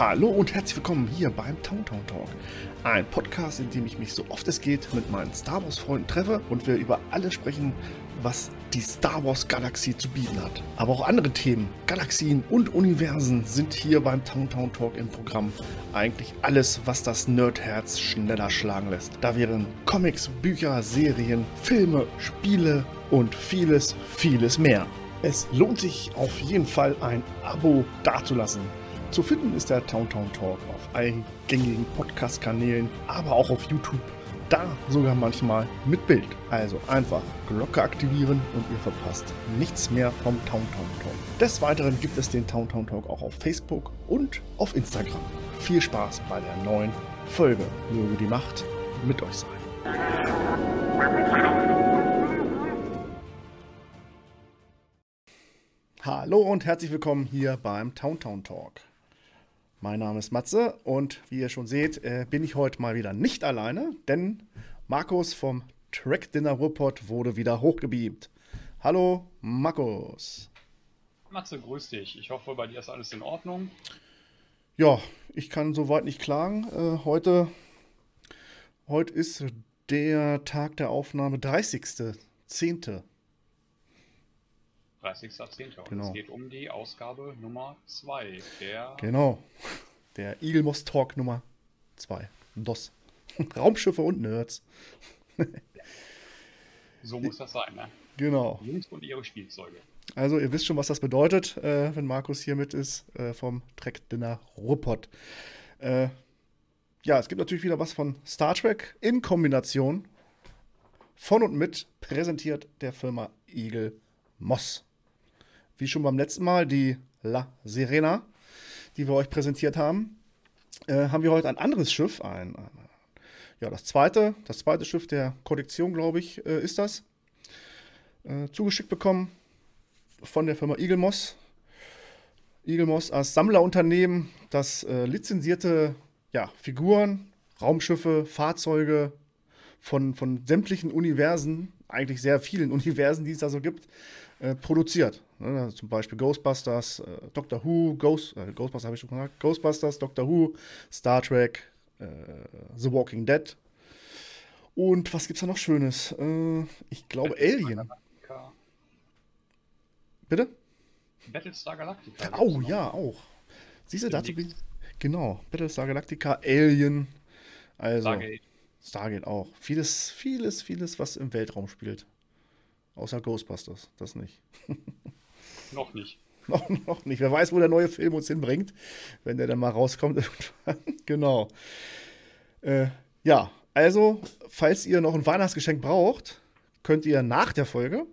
Hallo und herzlich willkommen hier beim Town Town Talk. Ein Podcast, in dem ich mich so oft es geht mit meinen Star Wars Freunden treffe und wir über alles sprechen, was die Star Wars Galaxie zu bieten hat. Aber auch andere Themen, Galaxien und Universen sind hier beim Town Town Talk im Programm. Eigentlich alles, was das Nerdherz schneller schlagen lässt. Da wären Comics, Bücher, Serien, Filme, Spiele und vieles, vieles mehr. Es lohnt sich auf jeden Fall ein Abo dazulassen. Zu finden ist der Town Town Talk auf allen gängigen Podcast-Kanälen, aber auch auf YouTube. Da sogar manchmal mit Bild. Also einfach Glocke aktivieren und ihr verpasst nichts mehr vom Town Town Talk. Des Weiteren gibt es den Town Town Talk auch auf Facebook und auf Instagram. Viel Spaß bei der neuen Folge. Möge die Macht mit euch sein. Hallo und herzlich willkommen hier beim Town Town Talk. Mein Name ist Matze und wie ihr schon seht, äh, bin ich heute mal wieder nicht alleine, denn Markus vom Track Dinner Report wurde wieder hochgebeamt. Hallo, Markus. Matze, grüß dich. Ich hoffe, bei dir ist alles in Ordnung. Ja, ich kann soweit nicht klagen. Äh, heute, heute ist der Tag der Aufnahme 30.10. 30.10. Und Genau. es geht um die Ausgabe Nummer 2 der Genau. Der Eagle Moss Talk Nummer 2. DOS. Raumschiffe und Nerds. So muss das sein, ne? Genau. Jungs und ihre Spielzeuge. Also ihr wisst schon, was das bedeutet, äh, wenn Markus hier mit ist äh, vom Trek Dinner Ruppert. Äh, ja, es gibt natürlich wieder was von Star Trek in Kombination von und mit präsentiert der Firma Eagle Moss. Wie schon beim letzten Mal die La Serena, die wir euch präsentiert haben, äh, haben wir heute ein anderes Schiff, ein, ein ja, das zweite, das zweite Schiff der Kollektion, glaube ich, äh, ist das, äh, zugeschickt bekommen von der Firma Eagle Moss. Eagle Moss als Sammlerunternehmen, das äh, lizenzierte ja, Figuren, Raumschiffe, Fahrzeuge von, von sämtlichen Universen, eigentlich sehr vielen Universen, die es da so gibt, äh, produziert. Ne, zum Beispiel Ghostbusters, äh, Doctor Who, Ghost, äh, Ghostbusters habe ich schon gesagt, Ghostbusters, Doctor Who, Star Trek, äh, The Walking Dead. Und was gibt's da noch Schönes? Äh, ich glaube Alien. Galactica. Bitte? Battlestar Galactica. Oh ja, auch. Siehst du, dazu bin Genau. Battlestar Galactica, Alien. Also, Stargate. Stargate auch. Vieles, vieles, vieles, was im Weltraum spielt. Außer Ghostbusters. Das nicht. Noch nicht. noch, noch nicht. Wer weiß, wo der neue Film uns hinbringt, wenn der dann mal rauskommt. irgendwann. genau. Äh, ja, also, falls ihr noch ein Weihnachtsgeschenk braucht, könnt ihr nach der Folge,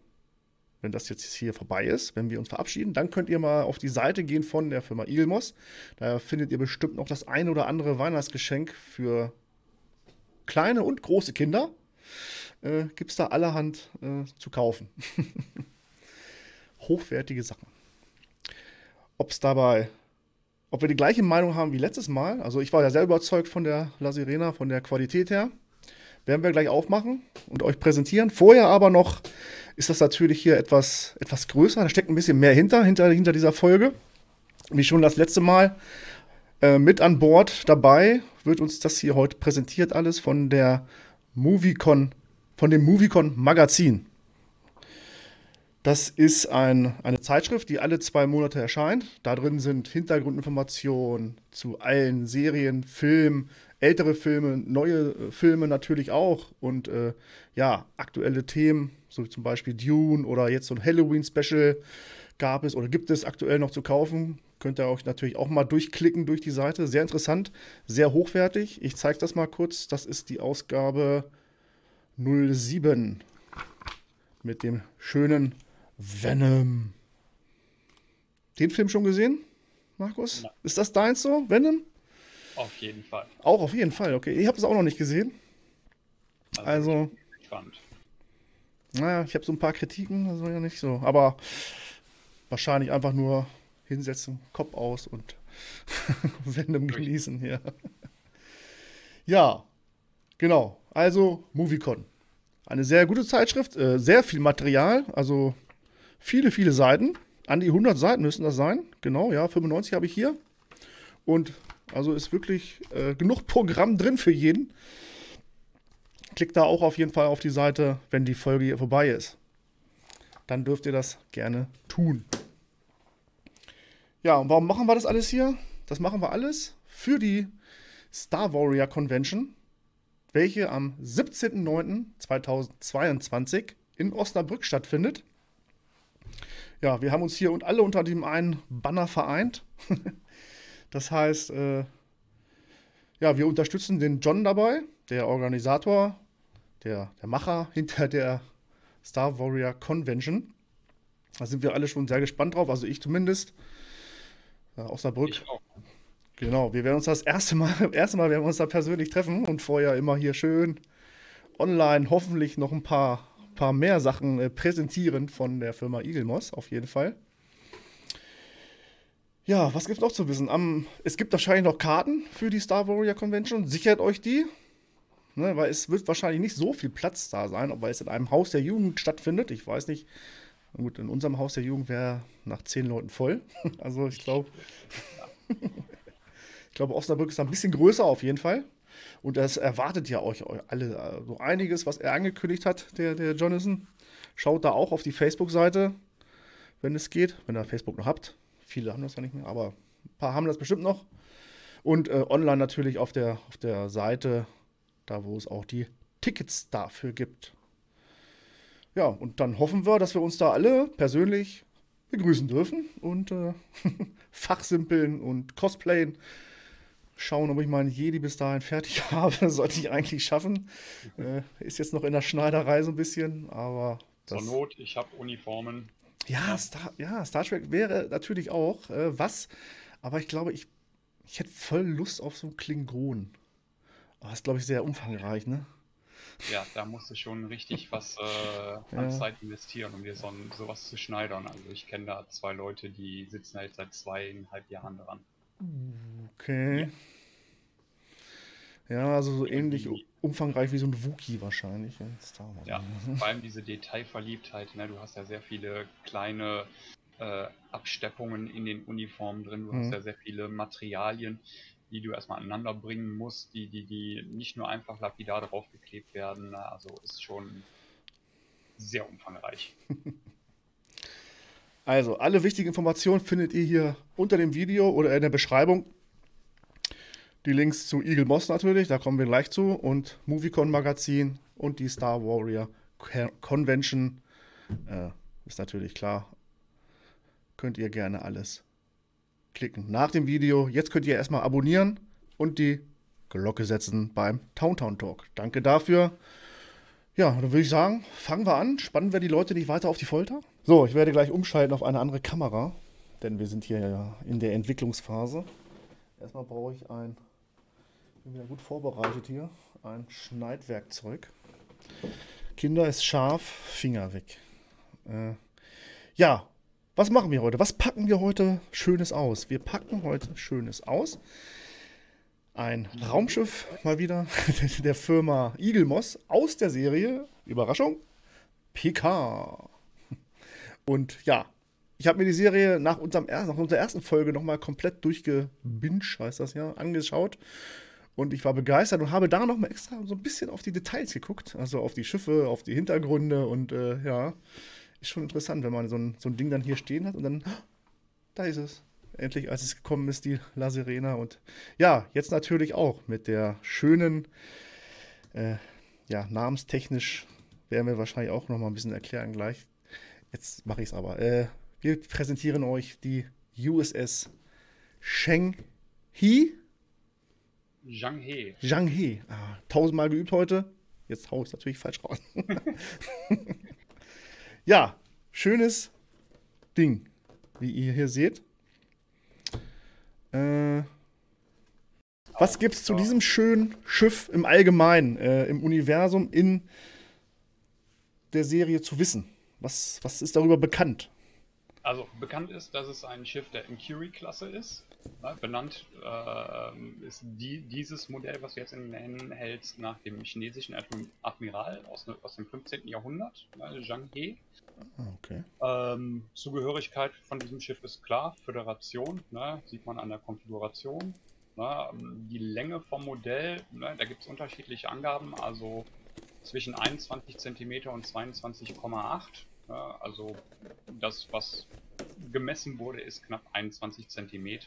wenn das jetzt hier vorbei ist, wenn wir uns verabschieden, dann könnt ihr mal auf die Seite gehen von der Firma Ilmos. Da findet ihr bestimmt noch das ein oder andere Weihnachtsgeschenk für kleine und große Kinder. Äh, Gibt es da allerhand äh, zu kaufen. Hochwertige Sachen. Ob es dabei, ob wir die gleiche Meinung haben wie letztes Mal, also ich war ja sehr überzeugt von der La Sirena, von der Qualität her, werden wir gleich aufmachen und euch präsentieren. Vorher aber noch ist das natürlich hier etwas, etwas größer, da steckt ein bisschen mehr hinter, hinter, hinter dieser Folge. Wie schon das letzte Mal äh, mit an Bord dabei wird uns das hier heute präsentiert, alles von der Moviecon, von dem Moviecon Magazin. Das ist ein, eine Zeitschrift, die alle zwei Monate erscheint. Da drin sind Hintergrundinformationen zu allen Serien, Filmen, ältere Filme, neue äh, Filme natürlich auch und äh, ja, aktuelle Themen, so wie zum Beispiel Dune oder jetzt so ein Halloween-Special gab es oder gibt es aktuell noch zu kaufen. Könnt ihr euch natürlich auch mal durchklicken durch die Seite. Sehr interessant, sehr hochwertig. Ich zeige das mal kurz. Das ist die Ausgabe 07 mit dem schönen Venom. Den Film schon gesehen, Markus? Nein. Ist das deins so, Venom? Auf jeden Fall. Auch auf jeden Fall, okay. Ich habe es auch noch nicht gesehen. Also- ich bin gespannt. Naja, ich habe so ein paar Kritiken, das war ja nicht so. Aber wahrscheinlich einfach nur hinsetzen, Kopf aus und Venom genießen hier. Ja, genau. Also Moviecon. Eine sehr gute Zeitschrift, äh, sehr viel Material, also viele, viele Seiten. An die 100 Seiten müssen das sein. Genau, ja, 95 habe ich hier. Und Also ist wirklich äh, genug Programm drin für jeden. Klickt da auch auf jeden Fall auf die Seite, wenn die Folge hier vorbei ist. Dann dürft ihr das gerne tun. Ja, und warum machen wir das alles hier? Das machen wir alles für die Star Warrior Convention, welche am 17.09.2022 in Osnabrück stattfindet. Ja, wir haben uns hier und alle unter dem einen Banner vereint. das heißt, äh, ja, wir unterstützen den John dabei, der Organisator, der, der Macher hinter der Star Warrior Convention. Da sind wir alle schon sehr gespannt drauf, also ich zumindest. Äh, Osnabrück. Ich auch. Genau, wir werden uns das erste Mal, erste Mal werden wir uns da persönlich treffen und vorher immer hier schön online hoffentlich noch ein paar, paar mehr Sachen äh, präsentieren von der Firma Eaglemoss, auf jeden Fall. Ja, was gibt es noch zu wissen? Am, es gibt wahrscheinlich noch Karten für die Star Warrior Convention. Sichert euch die, ne, weil es wird wahrscheinlich nicht so viel Platz da sein, weil es in einem Haus der Jugend stattfindet. Ich weiß nicht. Gut, in unserem Haus der Jugend wäre nach zehn Leuten voll. Also ich glaube. Ich glaube, Osnabrück ist ein bisschen größer auf jeden Fall. Und das erwartet ja euch alle so also einiges, was er angekündigt hat, der, der Jonathan. Schaut da auch auf die Facebook-Seite, wenn es geht, wenn ihr Facebook noch habt. Viele haben das ja nicht mehr, aber ein paar haben das bestimmt noch. Und äh, online natürlich auf der, auf der Seite, da wo es auch die Tickets dafür gibt. Ja, und dann hoffen wir, dass wir uns da alle persönlich begrüßen dürfen und äh, fachsimpeln und cosplayen schauen, ob ich meinen Jedi bis dahin fertig habe. Sollte ich eigentlich schaffen. Äh, ist jetzt noch in der Schneiderei so ein bisschen, aber. Zur Not, ich habe Uniformen. Ja, Star, ja, Star Trek wäre natürlich auch äh, was, aber ich glaube, ich, ich hätte voll Lust auf so einen Klingon. Aber das ist, glaube ich, sehr umfangreich, ne? Ja, da musst du schon richtig was äh, an ja. Zeit investieren, um dir so, sowas zu schneidern. Also ich kenne da zwei Leute, die sitzen halt seit zweieinhalb Jahren dran. Okay. Ja, also so ähnlich umfangreich wie so ein Wookie wahrscheinlich. Ja, vor allem diese Detailverliebtheit. Ne? Du hast ja sehr viele kleine äh, Absteppungen in den Uniformen drin. Du mhm. hast ja sehr viele Materialien, die du erstmal aneinander bringen musst, die, die, die nicht nur einfach lapidar draufgeklebt werden. Also ist schon sehr umfangreich. Also, alle wichtigen Informationen findet ihr hier unter dem Video oder in der Beschreibung. Die Links zu Eagle Moss natürlich, da kommen wir gleich zu. Und Moviecon Magazin und die Star Warrior Convention. Äh, ist natürlich klar. Könnt ihr gerne alles klicken. Nach dem Video, jetzt könnt ihr erstmal abonnieren und die Glocke setzen beim Towntown Talk. Danke dafür. Ja, dann würde ich sagen, fangen wir an. Spannen wir die Leute nicht weiter auf die Folter? So, ich werde gleich umschalten auf eine andere Kamera, denn wir sind hier ja in der Entwicklungsphase. Erstmal brauche ich ein, bin wieder gut vorbereitet hier, ein Schneidwerkzeug. Kinder ist scharf, Finger weg. Äh, ja, was machen wir heute? Was packen wir heute Schönes aus? Wir packen heute Schönes aus ein Raumschiff mal wieder der Firma Eagle Moss aus der Serie, Überraschung, PK. Und ja, ich habe mir die Serie nach, unserem, nach unserer ersten Folge nochmal komplett durchgebinged, heißt das ja, angeschaut. Und ich war begeistert und habe da nochmal extra so ein bisschen auf die Details geguckt. Also auf die Schiffe, auf die Hintergründe und äh, ja, ist schon interessant, wenn man so ein, so ein Ding dann hier stehen hat und dann, da ist es endlich, als es gekommen ist, die La Serena. Und ja, jetzt natürlich auch mit der schönen, äh, ja, namenstechnisch werden wir wahrscheinlich auch noch mal ein bisschen erklären gleich. Jetzt mache ich es aber. Äh, wir präsentieren euch die USS Sheng He. Zhang He. Zhang He. Ah, tausendmal geübt heute. Jetzt haue ich es natürlich falsch raus. ja, schönes Ding, wie ihr hier seht. Äh, was gibt es zu diesem schönen Schiff im Allgemeinen, äh, im Universum, in der Serie zu wissen? Was, was ist darüber bekannt? Also bekannt ist, dass es ein Schiff der Incurie-Klasse ist. Ja, benannt äh, ist die, dieses Modell, was du jetzt in den Händen hältst, nach dem chinesischen Admiral aus, aus dem 15. Jahrhundert, ne, Zhang He. Ah, okay. Ähm, Zugehörigkeit von diesem Schiff ist klar, Föderation, ne, sieht man an der Konfiguration. Ne? Die Länge vom Modell, ne, da gibt es unterschiedliche Angaben, also zwischen 21 cm und 22,8. Ne? Also das, was gemessen wurde, ist knapp 21 cm.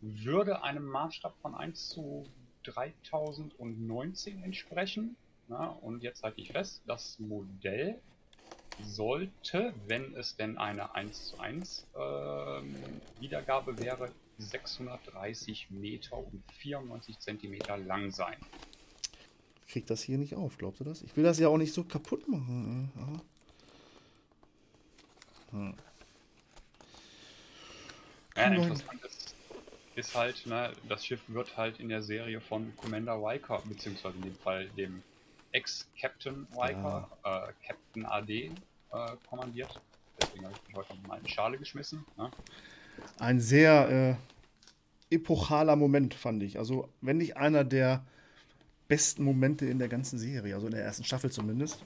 Würde einem Maßstab von 1 zu 3019 entsprechen. Ne? Und jetzt halte ich fest, das Modell sollte, wenn es denn eine 1 zu 1 äh, Wiedergabe wäre, 630 Meter und 94 Zentimeter lang sein. Kriegt das hier nicht auf, glaubst du das? Ich will das ja auch nicht so kaputt machen. Hm. Ja, interessant ist, ist halt, ne, das Schiff wird halt in der Serie von Commander Riker, beziehungsweise in dem Fall dem Ex-Captain Riker, ja. äh, Captain AD, äh, kommandiert. Deswegen habe ich mich heute mal in die Schale geschmissen. Ne? Ein sehr äh, epochaler Moment, fand ich. Also, wenn nicht einer der besten Momente in der ganzen Serie, also in der ersten Staffel zumindest.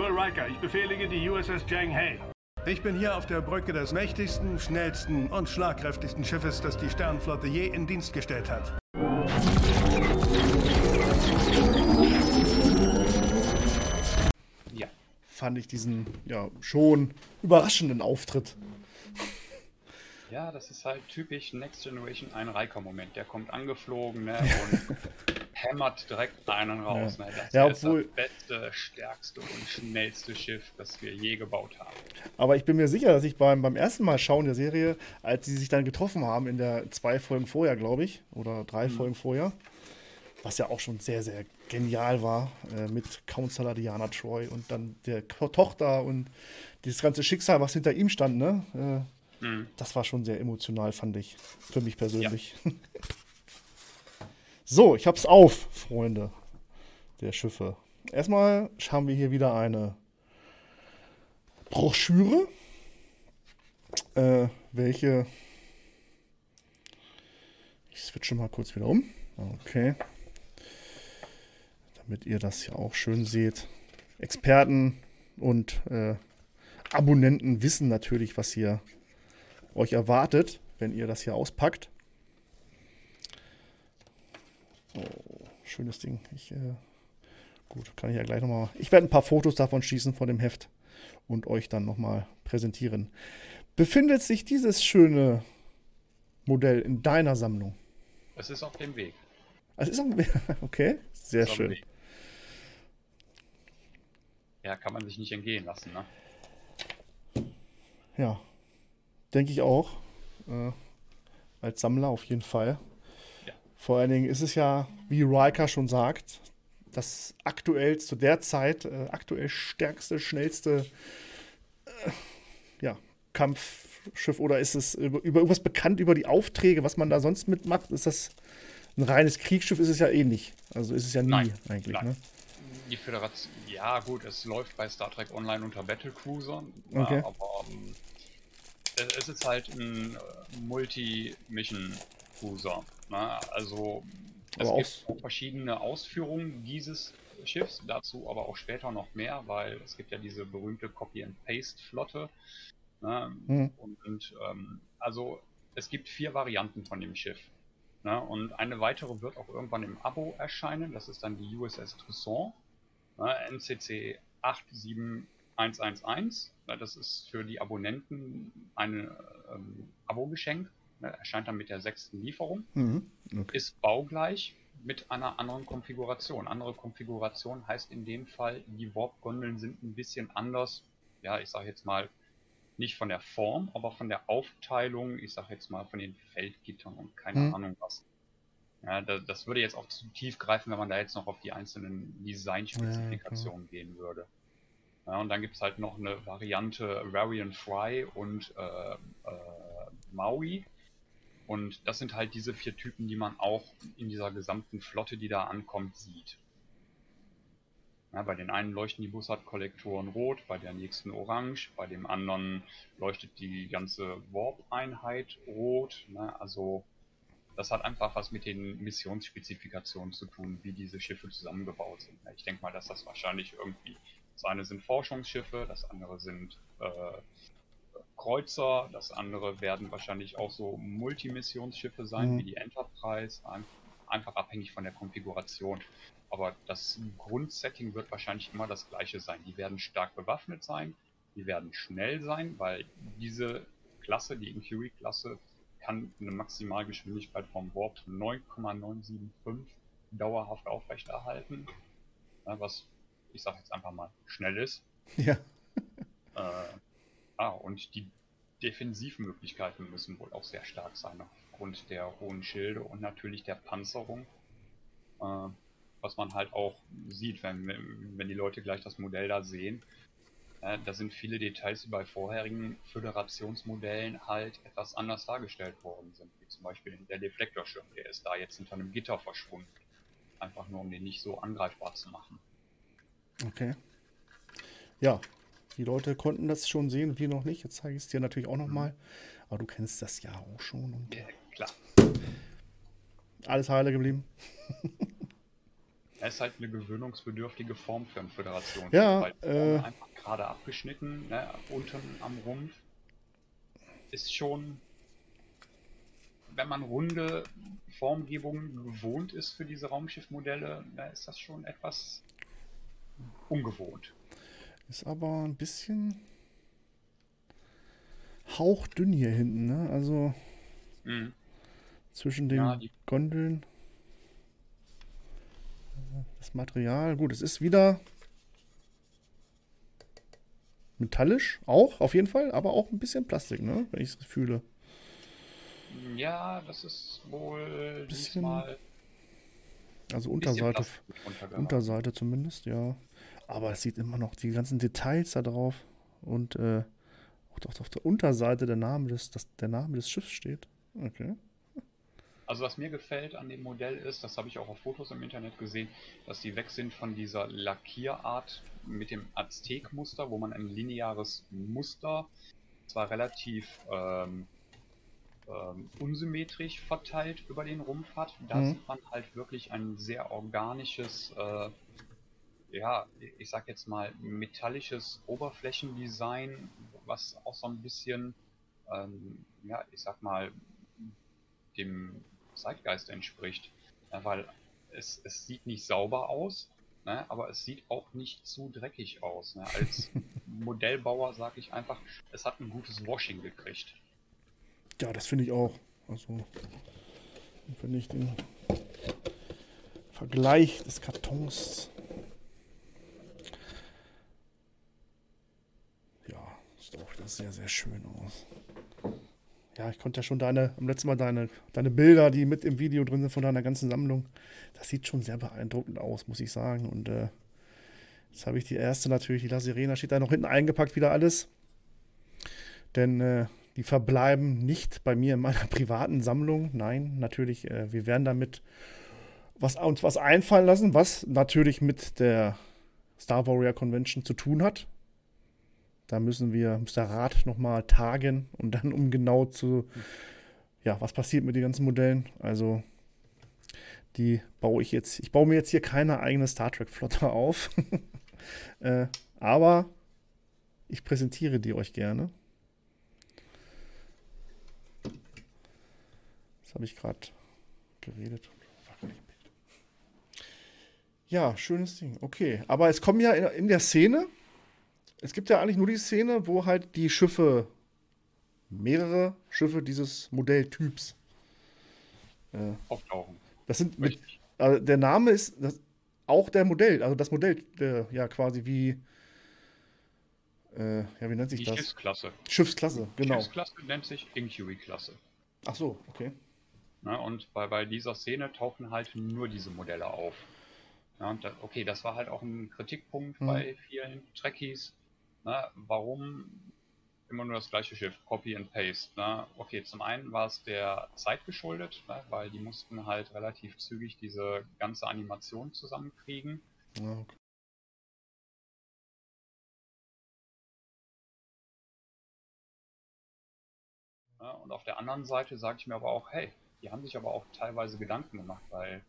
Will Riker, ich befehlige die USS Jang Hae. Ich bin hier auf der Brücke des mächtigsten, schnellsten und schlagkräftigsten Schiffes, das die Sternenflotte je in Dienst gestellt hat. Ja. Fand ich diesen ja schon überraschenden Auftritt. Ja, das ist halt typisch Next Generation ein Riker-Moment. Der kommt angeflogen ne, und hämmert direkt einen raus. Ja. Ne? Das ja, ist das beste, stärkste und schnellste Schiff, das wir je gebaut haben. Aber ich bin mir sicher, dass ich beim, beim ersten Mal schauen der Serie, als sie sich dann getroffen haben, in der zwei Folgen vorher, glaube ich, oder drei mhm. Folgen vorher, was ja auch schon sehr, sehr genial war, äh, mit Counselor Diana Troy und dann der Tochter und dieses ganze Schicksal, was hinter ihm stand, ne? Äh, mhm. Das war schon sehr emotional, fand ich. Für mich persönlich. Ja. So, ich hab's auf, Freunde der Schiffe. Erstmal haben wir hier wieder eine Broschüre, äh, welche. Ich switche mal kurz wieder um. Okay. Damit ihr das ja auch schön seht. Experten und äh, Abonnenten wissen natürlich, was hier euch erwartet, wenn ihr das hier auspackt. Schönes Ding. Ich, äh, gut, kann ich ja gleich nochmal. Ich werde ein paar Fotos davon schießen von dem Heft und euch dann nochmal präsentieren. Befindet sich dieses schöne Modell in deiner Sammlung? Es ist auf dem Weg. Es ist auf dem Weg. Okay, sehr schön. Ja, kann man sich nicht entgehen lassen, ne? Ja, denke ich auch. Äh, als Sammler auf jeden Fall. Vor allen Dingen ist es ja, wie Riker schon sagt, das aktuell zu der Zeit äh, aktuell stärkste, schnellste äh, ja, Kampfschiff oder ist es über, über, irgendwas bekannt über die Aufträge, was man da sonst mitmacht? Ist das ein reines Kriegsschiff? Ist es ja ähnlich. Also ist es ja nie nein, eigentlich. Nein. Ne? Die Föderation, ja gut, es läuft bei Star Trek Online unter Battlecruiser, okay. aber ähm, es ist halt ein äh, Multi-Mission-Cruiser. Na, also es aber gibt auch verschiedene Ausführungen dieses Schiffs, dazu aber auch später noch mehr, weil es gibt ja diese berühmte Copy-and-Paste-Flotte. Ne? Mhm. Und, und ähm, also es gibt vier Varianten von dem Schiff. Ne? Und eine weitere wird auch irgendwann im Abo erscheinen. Das ist dann die USS Toussaint, ne? NCC 87111. Das ist für die Abonnenten ein ähm, Abo-Geschenk ne, erscheint dann mit der sechsten Lieferung, mhm, okay. ist baugleich mit einer anderen Konfiguration. Andere Konfiguration heißt in dem Fall, die Warp-Gondeln sind ein bisschen anders, ja, ich sage jetzt mal, nicht von der Form, aber von der Aufteilung, ich sage jetzt mal von den Feldgittern und keine mhm. Ahnung was. Ja, das, das, würde jetzt auch zu tief greifen, wenn man da jetzt noch auf die einzelnen Designspezifikationen ja, gehen würde. Ja, und dann gibt es halt noch eine Variante Varian Fry und äh, äh, Maui. Und das sind halt diese vier Typen, die man auch in dieser gesamten Flotte, die da ankommt, sieht. Ja, bei den einen leuchten die Bussard-Kollektoren rot, bei der nächsten orange, bei dem anderen leuchtet die ganze Warp-Einheit rot. Ne? Also das hat einfach was mit den Missionsspezifikationen zu tun, wie diese Schiffe zusammengebaut sind. Ich denke mal, dass das wahrscheinlich irgendwie, das eine sind Forschungsschiffe, das andere sind äh, Kreuzer, das andere werden wahrscheinlich auch so Multimissionsschiffe sein, mhm. wie die Enterprise, einfach abhängig von der Konfiguration. Aber das Grundsetting wird wahrscheinlich immer das gleiche sein. Die werden stark bewaffnet sein, die werden schnell sein, weil diese Klasse, die Incurie-Klasse, kann eine Maximalgeschwindigkeit vom Warp 9,975 dauerhaft aufrechterhalten. Was, ich sag jetzt einfach mal, schnell ist. Ja. Äh, ah, und die Defensivmöglichkeiten müssen wohl auch sehr stark sein, aufgrund der hohen Schilde und natürlich der Panzerung. Äh, was man halt auch sieht, wenn, wenn die Leute gleich das Modell da sehen. Äh, da sind viele Details, die bei vorherigen Föderationsmodellen halt etwas anders dargestellt worden sind. Wie zum Beispiel der Deflektorschirm, der ist da jetzt hinter einem Gitter verschwunden. Einfach nur, um den nicht so angreifbar zu machen. Okay. Ja, die Leute konnten das schon sehen, wir noch nicht. Jetzt zeige ich es dir natürlich auch nochmal. Aber du kennst das ja auch schon. Und ja, klar. Alles heile geblieben. Er ist halt eine gewöhnungsbedürftige Form für eine Föderation. Ja, äh, einfach gerade abgeschnitten, ne, unten am Rumpf. Ist schon, wenn man runde Formgebungen gewohnt ist für diese Raumschiffmodelle, da ist das schon etwas ungewohnt. Ist aber ein bisschen hauchdünn hier hinten, ne? Also mhm. zwischen den ja, Gondeln. Das Material, gut, es ist wieder metallisch, auch auf jeden Fall, aber auch ein bisschen Plastik, ne? Wenn ich es fühle. Ja, das ist wohl bisschen, diesmal. Also Unterseite, Unterseite zumindest, ja. Aber es sieht immer noch die ganzen Details da drauf und äh, auch auf der Unterseite der Name des, das, der Name des Schiffs steht. Okay. Also was mir gefällt an dem Modell ist, das habe ich auch auf Fotos im Internet gesehen, dass die weg sind von dieser Lackierart mit dem Aztek-Muster, wo man ein lineares Muster zwar relativ ähm, ähm, unsymmetrisch verteilt über den Rumpf hat, da mhm. sieht man halt wirklich ein sehr organisches, äh, ja, ich sag jetzt mal metallisches Oberflächendesign, was auch so ein bisschen, ähm, ja, ich sag mal, dem Zeitgeist entspricht. Ja, weil es, es sieht nicht sauber aus, ne, aber es sieht auch nicht zu dreckig aus. Ne. Als Modellbauer sage ich einfach, es hat ein gutes Washing gekriegt. Ja, das finde ich auch. Also, wenn ich den Vergleich des Kartons. Ja, sieht auch wieder sehr, sehr schön aus ja, ich konnte ja schon deine, am letzten Mal deine, deine Bilder, die mit im Video drin sind von deiner ganzen Sammlung. Das sieht schon sehr beeindruckend aus, muss ich sagen. Und äh, jetzt habe ich die erste natürlich, die La Sirena, steht da noch hinten eingepackt, wieder alles. Denn äh, die verbleiben nicht bei mir in meiner privaten Sammlung. Nein, natürlich, äh, wir werden damit was, uns was einfallen lassen, was natürlich mit der Star Warrior Convention zu tun hat. Da müssen wir, muss der Rat nochmal tagen und dann um genau zu, ja, was passiert mit den ganzen Modellen. Also, die baue ich jetzt, ich baue mir jetzt hier keine eigene Star Trek-Flotte auf. äh, aber ich präsentiere die euch gerne. Das habe ich gerade geredet. Ja, schönes Ding. Okay, aber es kommen ja in, in der Szene, es gibt ja eigentlich nur die Szene, wo halt die Schiffe, mehrere Schiffe dieses Modelltyps äh, auftauchen. Das sind mit, also der Name ist das, auch der Modell, also das Modell, der, ja quasi wie, äh, ja, wie nennt sich die das? Schiffsklasse. Schiffsklasse, genau. Schiffsklasse nennt sich Incurie-Klasse. Ach so, okay. Na, und bei, bei dieser Szene tauchen halt nur diese Modelle auf. Ja, da, okay, das war halt auch ein Kritikpunkt mhm. bei vielen Trekkies, Ne? Warum immer nur das gleiche Schiff, Copy and Paste? Ne? Okay, zum einen war es der Zeit geschuldet, ne? weil die mussten halt relativ zügig diese ganze Animation zusammenkriegen. Ja, okay. und auf der anderen Seite sage ich mir aber auch, hey, die haben sich aber auch teilweise Gedanken gemacht, weil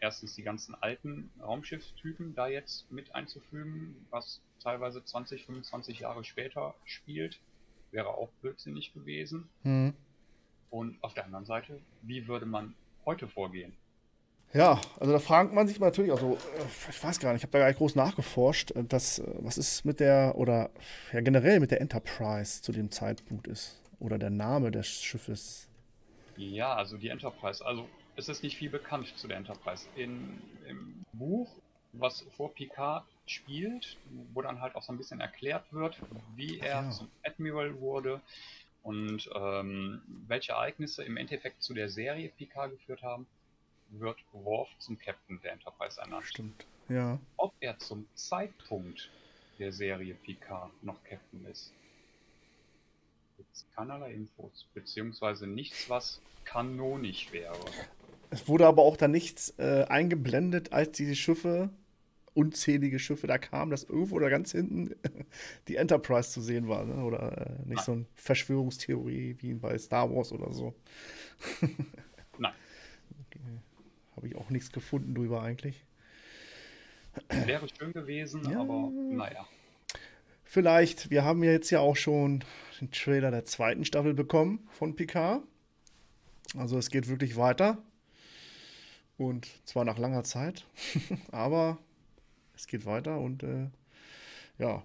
erstens die ganzen alten Raumschiffstypen da jetzt mit einzufügen, was teilweise 20, 25 Jahre später spielt, wäre auch blödsinnig gewesen. Mhm. Und auf der anderen Seite, wie würde man heute vorgehen? Ja, also da fragt man sich natürlich, also äh, ich weiß gar nicht, ich habe da gar nicht groß nachgeforscht, äh, dass, äh, was ist mit der, oder ja generell mit der Enterprise zu dem Zeitpunkt ist, oder der Name des Schiffes. Ja, also die Enterprise, also es ist nicht viel bekannt zu der Enterprise. In, Im Buch, was vor Picard spielt, wo dann halt auch so ein bisschen erklärt wird, wie er ja. zum Admiral wurde und ähm, welche Ereignisse im Endeffekt zu der Serie Picard geführt haben, wird Worf zum Captain der Enterprise ernannt. Stimmt, ja. Ob er zum Zeitpunkt der Serie Picard noch Captain ist, gibt es keinerlei Infos, beziehungsweise nichts, was kanonisch wäre. Es wurde aber auch da nichts äh, eingeblendet, als diese Schiffe, unzählige Schiffe da kamen, dass irgendwo oder ganz hinten die Enterprise zu sehen war. Ne? Oder äh, nicht Nein. so eine Verschwörungstheorie wie bei Star Wars oder so. Nein. Okay. Habe ich auch nichts gefunden drüber eigentlich. Wäre schön gewesen, ja. aber naja. Vielleicht, wir haben ja jetzt ja auch schon den Trailer der zweiten Staffel bekommen von Picard. Also es geht wirklich weiter. Und zwar nach langer Zeit, aber es geht weiter und äh, ja,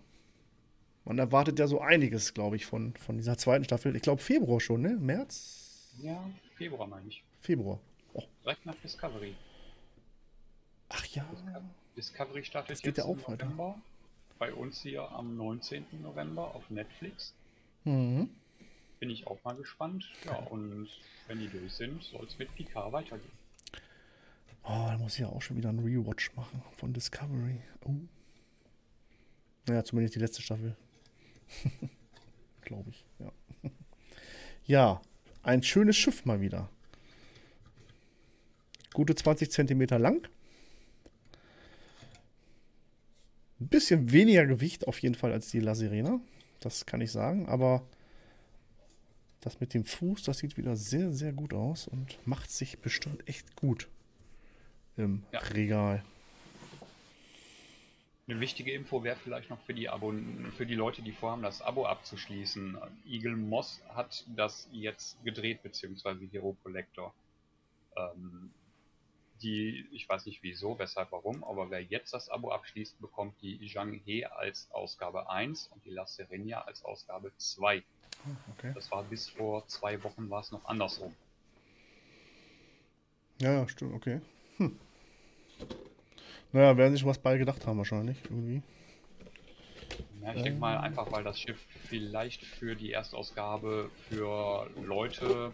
man erwartet ja so einiges, glaube ich, von, von dieser zweiten Staffel. Ich glaube Februar schon, ne? März? Ja, Februar meine ich. Februar. Oh. Direkt nach Discovery. Ach ja. Discovery startet das geht jetzt ja auch im November. Bei uns hier am 19. November auf Netflix. Mhm. Bin ich auch mal gespannt. Ja, und wenn die durch sind, soll es mit Picard weitergehen. Oh, da muss ich ja auch schon wieder einen Rewatch machen von Discovery. Oh. Naja, zumindest die letzte Staffel. Glaube ich, ja. ja, ein schönes Schiff mal wieder. Gute 20 Zentimeter lang. Ein bisschen weniger Gewicht auf jeden Fall als die La Sirena. Das kann ich sagen. Aber das mit dem Fuß, das sieht wieder sehr, sehr gut aus und macht sich bestimmt echt gut im ja. Regal. Eine wichtige Info wäre vielleicht noch für die Abon für die Leute, die vorhaben, das Abo abzuschließen. Eagle Moss hat das jetzt gedreht, beziehungsweise Hero Collector. Ähm, die, ich weiß nicht wieso, weshalb, warum, aber wer jetzt das Abo abschließt, bekommt die Zhang He als Ausgabe 1 und die La Serenia als Ausgabe 2. Okay. Das war bis vor zwei Wochen war es noch andersrum. Ja, stimmt, okay. Hm. Naja, werden sich was bei gedacht haben wahrscheinlich, irgendwie. Ja, ich ähm. denke mal einfach, weil das Schiff vielleicht für die Erstausgabe für Leute,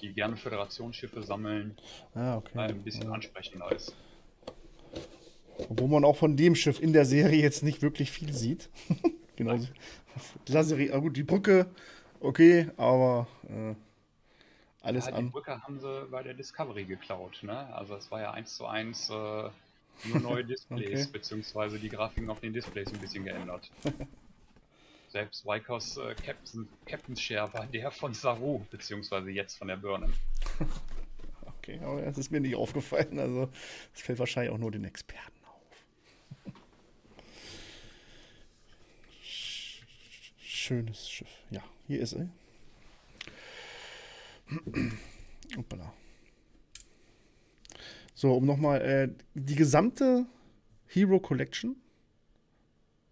die gerne Föderationsschiffe sammeln, ah, okay. ein bisschen ja. ansprechender ist. Obwohl man auch von dem Schiff in der Serie jetzt nicht wirklich viel sieht. genau. La Serie, ah, gut, die Brücke, okay, aber äh, alles ja, an. Die Brücke haben sie bei der Discovery geklaut, ne? Also es war ja eins zu eins äh, nur neue Displays, okay. beziehungsweise die Grafiken auf den Displays ein bisschen geändert. Selbst Wykos äh, Captain, Captain's Share war der von Saru, beziehungsweise jetzt von der Burnham. okay, aber das ist mir nicht aufgefallen, also es fällt wahrscheinlich auch nur den Experten auf. Schönes Schiff. Ja, hier ist er. Hoppala. So, um nochmal, äh, die gesamte Hero Collection,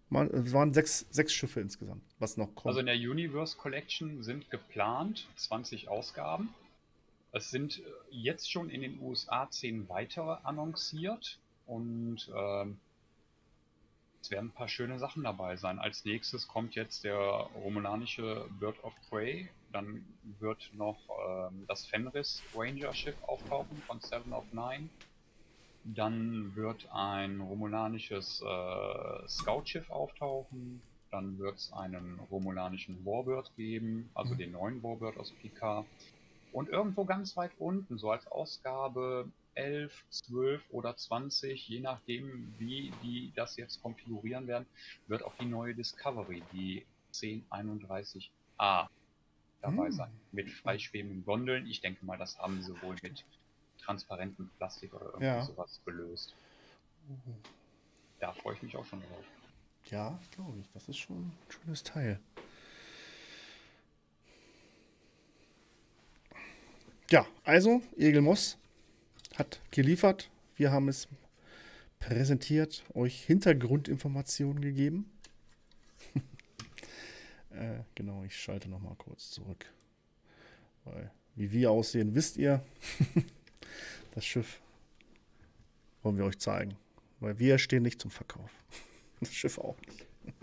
man, es waren sechs, sechs Schiffe insgesamt, was noch kommt. Also in der Universe Collection sind geplant 20 Ausgaben. Es sind äh, jetzt schon in den USA 10 weitere annonciert und ähm, es werden ein paar schöne Sachen dabei sein. Als nächstes kommt jetzt der romulanische Bird of Prey dann wird noch ähm, das Fenris Ranger Schiff auftauchen von Seven of Nine. Dann wird ein romulanisches äh, Scout-Schiff auftauchen. Dann wird es einen romulanischen Warbird geben, also mhm. den neuen Warbird aus Picard. Und irgendwo ganz weit unten, so als Ausgabe 11, 12 oder 20, je nachdem, wie die das jetzt konfigurieren werden, wird auch die neue Discovery, die 1031a dabei hm. sein. Mit freischwebenden Gondeln. Ich denke mal, das haben sie wohl mit transparentem Plastik oder irgendwas ja. sowas gelöst. Da freue ich mich auch schon drauf. Ja, glaube ich. Das ist schon ein schönes Teil. Ja, also Egelmoss hat geliefert. Wir haben es präsentiert, euch Hintergrundinformationen gegeben. Äh, genau, ich schalte noch mal kurz zurück. Weil, wie wir aussehen, wisst ihr. das Schiff wollen wir euch zeigen. Weil wir stehen nicht zum Verkauf. Das Schiff auch nicht.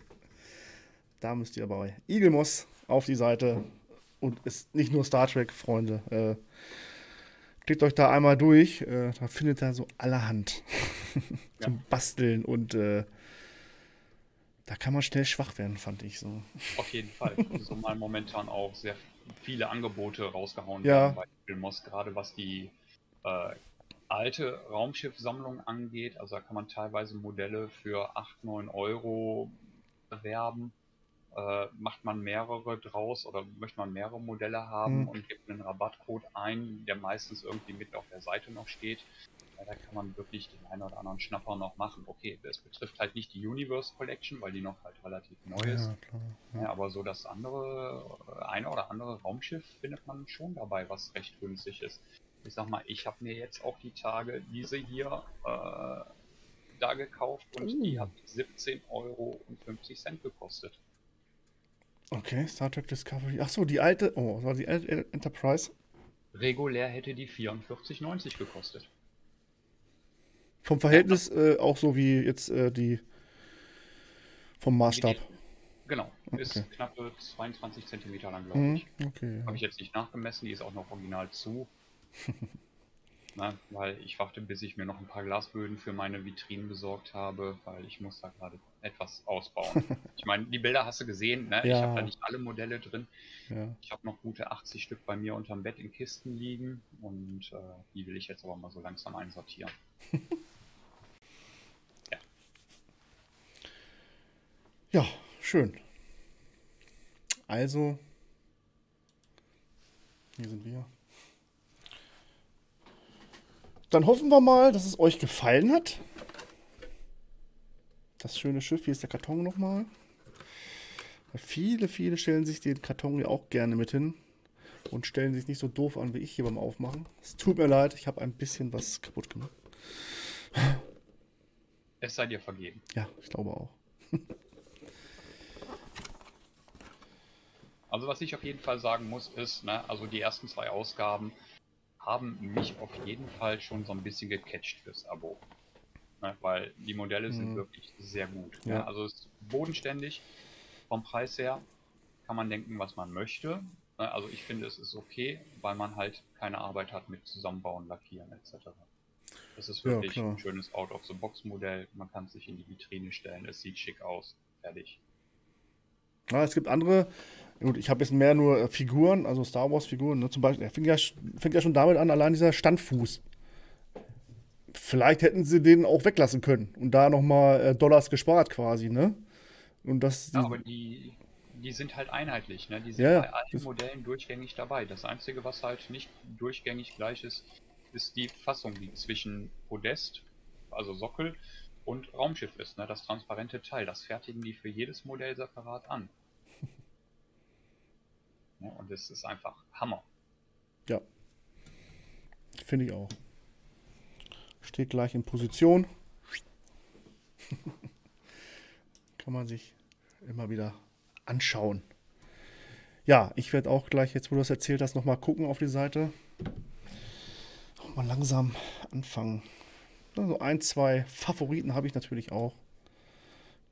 Da müsst ihr bei Igelmoss auf die Seite und ist nicht nur Star Trek, Freunde. Äh, klickt euch da einmal durch. Äh, da findet ihr so allerhand zum ja. Basteln und äh, da kann man schnell schwach werden, fand ich so. Auf jeden Fall. so mal momentan auch sehr viele Angebote rausgehauen ja. werden bei Filmos, gerade was die äh, alte Raumschiffsammlung angeht. Also da kann man teilweise Modelle für 8, 9 Euro bewerben äh, macht man mehrere draus oder möchte man mehrere Modelle haben mhm. und gibt einen Rabattcode ein, der meistens irgendwie mit auf der Seite noch steht. Ja, da kann man wirklich den einen oder anderen Schnapper noch machen. Okay, das betrifft halt nicht die Universe Collection, weil die noch halt relativ neu ist. Ja, klar, ja. ja, aber so das andere, eine oder andere Raumschiff findet man schon dabei, was recht günstig ist. Ich sag mal, ich habe mir jetzt auch die Tage diese hier äh, da gekauft und uh. die hat 17,50 Euro gekostet. Okay, Star Trek Discovery. Ach so, die alte. Oh, war die alte Enterprise? Regulär hätte die 44,90 gekostet. Vom Verhältnis äh, auch so wie jetzt äh, die vom Maßstab. Genau, okay. ist knappe 22 cm lang, glaube mhm, ich. Okay. Habe ich jetzt nicht nachgemessen, die ist auch noch original zu. Na, weil ich warte, bis ich mir noch ein paar Glasböden für meine Vitrinen besorgt habe, weil ich muss da gerade etwas ausbauen. ich meine, die Bilder hast du gesehen, ne? Ja. ich habe da nicht alle Modelle drin. Ja. Ich habe noch gute 80 Stück bei mir unterm Bett in Kisten liegen und äh, die will ich jetzt aber mal so langsam einsortieren. Ja, schön. Also, hier sind wir. Dann hoffen wir mal, dass es euch gefallen hat. Das schöne Schiff, hier ist der Karton nochmal. Viele, viele stellen sich den Karton ja auch gerne mit hin und stellen sich nicht so doof an wie ich hier beim Aufmachen. Es tut mir leid, ich habe ein bisschen was kaputt gemacht. Es sei dir vergeben. Ja, ich glaube auch. also was ich auf jeden Fall sagen muss ist, ne, also die ersten zwei Ausgaben haben mich auf jeden Fall schon so ein bisschen gecatcht fürs Abo. Ne, weil die Modelle sind mhm. wirklich sehr gut. Ja. Ne? Also es ist bodenständig. Vom Preis her kann man denken, was man möchte. Ne? Also ich finde, es ist okay, weil man halt keine Arbeit hat mit Zusammenbauen, Lackieren etc. Es ist wirklich ja, ein schönes Out-of-the-Box-Modell. Man kann es sich in die Vitrine stellen, es sieht schick aus. Fertig. Ja, es gibt andere Gut, ich habe jetzt mehr nur äh, Figuren, also Star Wars-Figuren. Ne? Zum Beispiel, fängt ja, fängt ja schon damit an, allein dieser Standfuß. Vielleicht hätten sie den auch weglassen können und da nochmal äh, Dollars gespart quasi, ne? Und das. Ja, aber die, die sind halt einheitlich, ne? Die sind ja, bei allen Modellen durchgängig dabei. Das Einzige, was halt nicht durchgängig gleich ist, ist die Fassung, die zwischen Podest, also Sockel, und Raumschiff ist, ne? Das transparente Teil. Das fertigen die für jedes Modell separat an. Ne? Und es ist einfach Hammer. Ja. Finde ich auch. Steht gleich in Position. Kann man sich immer wieder anschauen. Ja, ich werde auch gleich, jetzt wo du das erzählt hast, nochmal gucken auf die Seite. Auch mal langsam anfangen. Also ein, zwei Favoriten habe ich natürlich auch.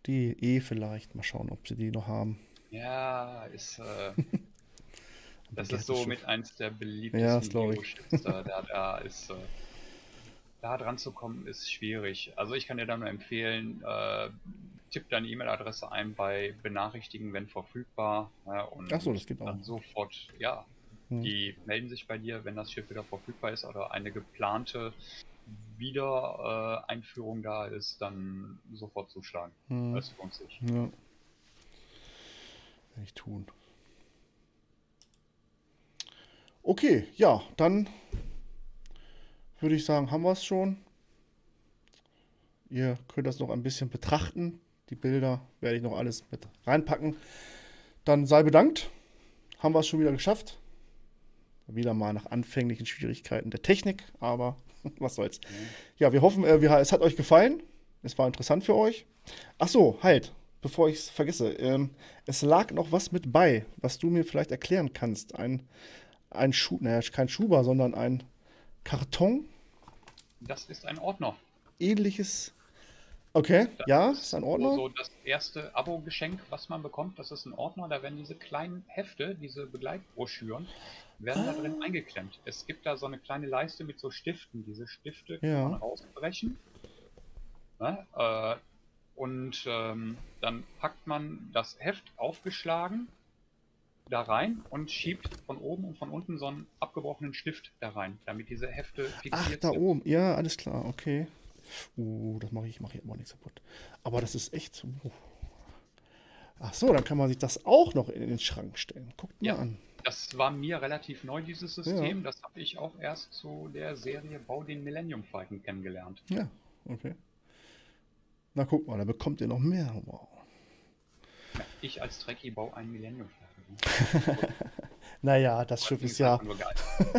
Die E vielleicht. Mal schauen, ob sie die noch haben. Ja, ist. Äh, Das ist so mit eins der beliebtesten ja, Lego-Chips. da, da ist, äh, da dran zu kommen, ist schwierig. Also ich kann dir da nur empfehlen, äh, tipp deine E-Mail-Adresse ein bei Benachrichtigen, wenn verfügbar. Ja, und Ach so, das gibt auch. Dann sofort, ja, hm. die melden sich bei dir, wenn das Schiff wieder verfügbar ist oder eine geplante Wiedereinführung äh, da ist, dann sofort zuschlagen. Hm. Das lohnt sich. Ja. Werde ich tun. Okay, ja, dann würde ich sagen, haben wir es schon. Ihr könnt das noch ein bisschen betrachten. Die Bilder werde ich noch alles mit reinpacken. Dann sei bedankt. Haben wir es schon wieder geschafft. Wieder mal nach anfänglichen Schwierigkeiten der Technik, aber was soll's. Ja, wir hoffen, äh, wir, es hat euch gefallen. Es war interessant für euch. Ach so, halt, bevor ich es vergesse. Ähm, es lag noch was mit bei, was du mir vielleicht erklären kannst. Ein, ein Schuh, naja, kein Schuber, sondern ein Karton. Das ist ein Ordner. Ähnliches. Okay, Das ja, ist ein Ordner. So das erste Abo-Geschenk, was man bekommt, das ist ein Ordner. Da werden diese kleinen Hefte, diese Begleitbroschüren, werden da Ah. drin eingeklemmt. Es gibt da so eine kleine Leiste mit so Stiften. Diese Stifte kann Ja. man rausbrechen. Ne? Äh, und ähm, dann packt man das Heft aufgeschlagen da rein und schiebt von oben und von unten so einen abgebrochenen Stift da rein, damit diese Hefte fixiert Ach, da sind. oben. Ja, alles klar, okay. Uh, das mache ich, mache ich aber nichts kaputt. Aber das ist echt. Uh. Ach so, dann kann man sich das auch noch in den Schrank stellen. Guckt mal Ja. an. Das war mir relativ neu, dieses System. Das habe ich auch erst zu der Serie Bau den Millennium Falcon kennengelernt. Ja, okay. Na, guck mal, da bekommt ihr noch mehr. Wow. Ich als Trekkie baue einen Millennium Falcon. Naja, das Schiff ist ja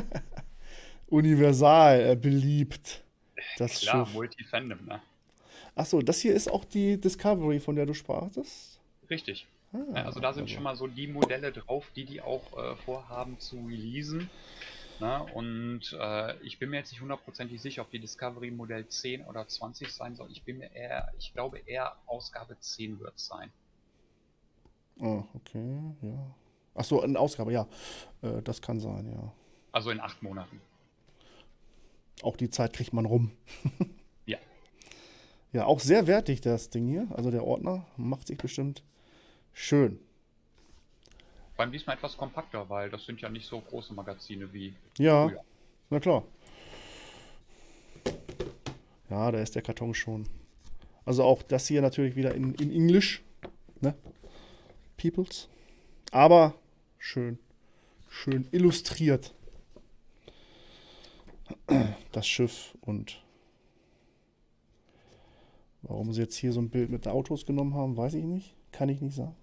universal äh, beliebt. Das Klar, Schiff. Multi-Fandom, ne? Achso, das hier ist auch die Discovery, von der du sprachst. Richtig. Ah, also da sind schon mal so die Modelle drauf, die die auch äh, vorhaben zu releasen. Ne? Und äh, ich bin mir jetzt nicht hundertprozentig sicher, ob die Discovery Modell 10 oder 20 sein soll. Ich bin mir eher, ich glaube eher Ausgabe 10 wird es sein. Oh, okay, ja. Achso, eine Ausgabe, ja. Äh, das kann sein, ja. Also in acht Monaten. Auch die Zeit kriegt man rum. Ja. Ja, auch sehr wertig das Ding hier. Also der Ordner macht sich bestimmt schön. Beim diesmal etwas kompakter, weil das sind ja nicht so große Magazine wie Ja, früher. na klar. Ja, da ist der Karton schon. Also auch das hier natürlich wieder in, in Englisch. Ne? Peoples. Aber schön. Schön illustriert. Das Schiff und warum sie jetzt hier so ein Bild mit Autos genommen haben, weiß ich nicht. Kann ich nicht sagen.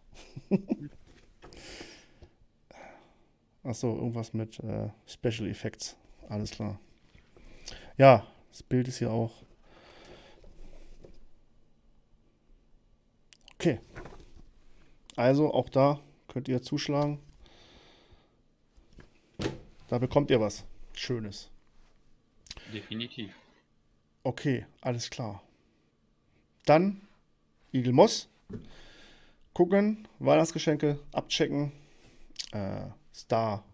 Achso, irgendwas mit äh, Special Effects. Alles klar. Ja, das Bild ist hier auch. Okay. Also auch da könnt ihr zuschlagen. Da bekommt ihr was Schönes. Definitiv. Okay, alles klar. Dann Eagle Moss. Gucken, Weihnachtsgeschenke abchecken. Äh, Star.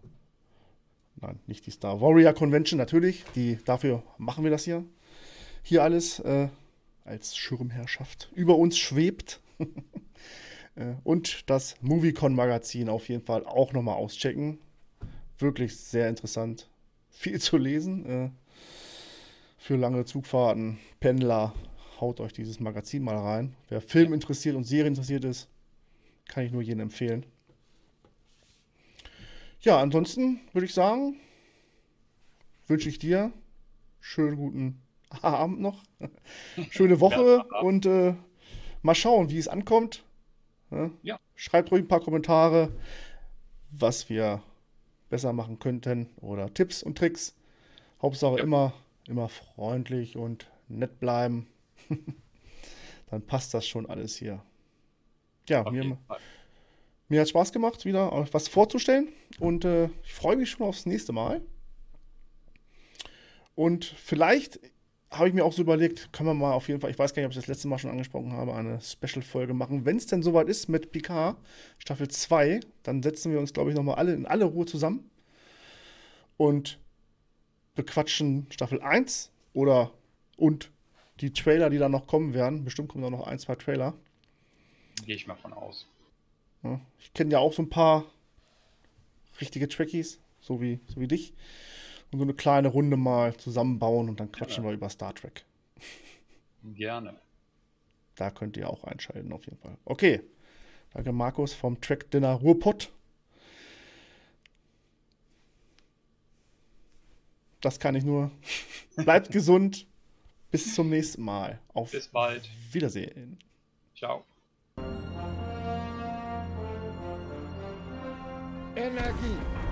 Nein, nicht die Star Warrior Convention, natürlich. Die, dafür machen wir das hier. Hier alles äh, als Schirmherrschaft über uns schwebt. äh, und das Moviecon Magazin auf jeden Fall auch nochmal auschecken. Wirklich sehr interessant. Viel zu lesen. Äh, für lange Zugfahrten, Pendler, haut euch dieses Magazin mal rein. Wer Film interessiert und Serien interessiert ist, kann ich nur jedem empfehlen. Ja, ansonsten würde ich sagen, wünsche ich dir schönen guten Abend noch, schöne Woche Ja, und äh, mal schauen, wie es ankommt. Ja. Schreibt ruhig ein paar Kommentare, was wir besser machen könnten oder Tipps und Tricks. Hauptsache Ja. immer, immer freundlich und nett bleiben. Dann passt das schon alles hier. Ja, mir, mir hat Spaß gemacht, wieder was vorzustellen. Und äh, ich freue mich schon aufs nächste Mal. Und vielleicht habe ich mir auch so überlegt, können wir mal auf jeden Fall, ich weiß gar nicht, ob ich das letzte Mal schon angesprochen habe, eine Special-Folge machen. Wenn es denn soweit ist mit Picard, Staffel 2, dann setzen wir uns, glaube ich, nochmal alle in alle Ruhe zusammen und bequatschen Staffel 1 oder und die Trailer, die dann noch kommen werden. Bestimmt kommen da noch ein, zwei Trailer. Gehe ich mal von aus. Ja, ich kenne ja auch so ein paar richtige Trekkies, so wie, so wie dich. Und so eine kleine Runde mal zusammenbauen und dann quatschen Ja. wir über Star Trek. Gerne. Da könnt ihr auch einschalten, auf jeden Fall. Okay. Danke, Markus vom Track Dinner Ruhrpott. das kann ich nur. Bleibt gesund. Bis zum nächsten Mal. Auf Bis bald. Wiedersehen. Ciao. Energie.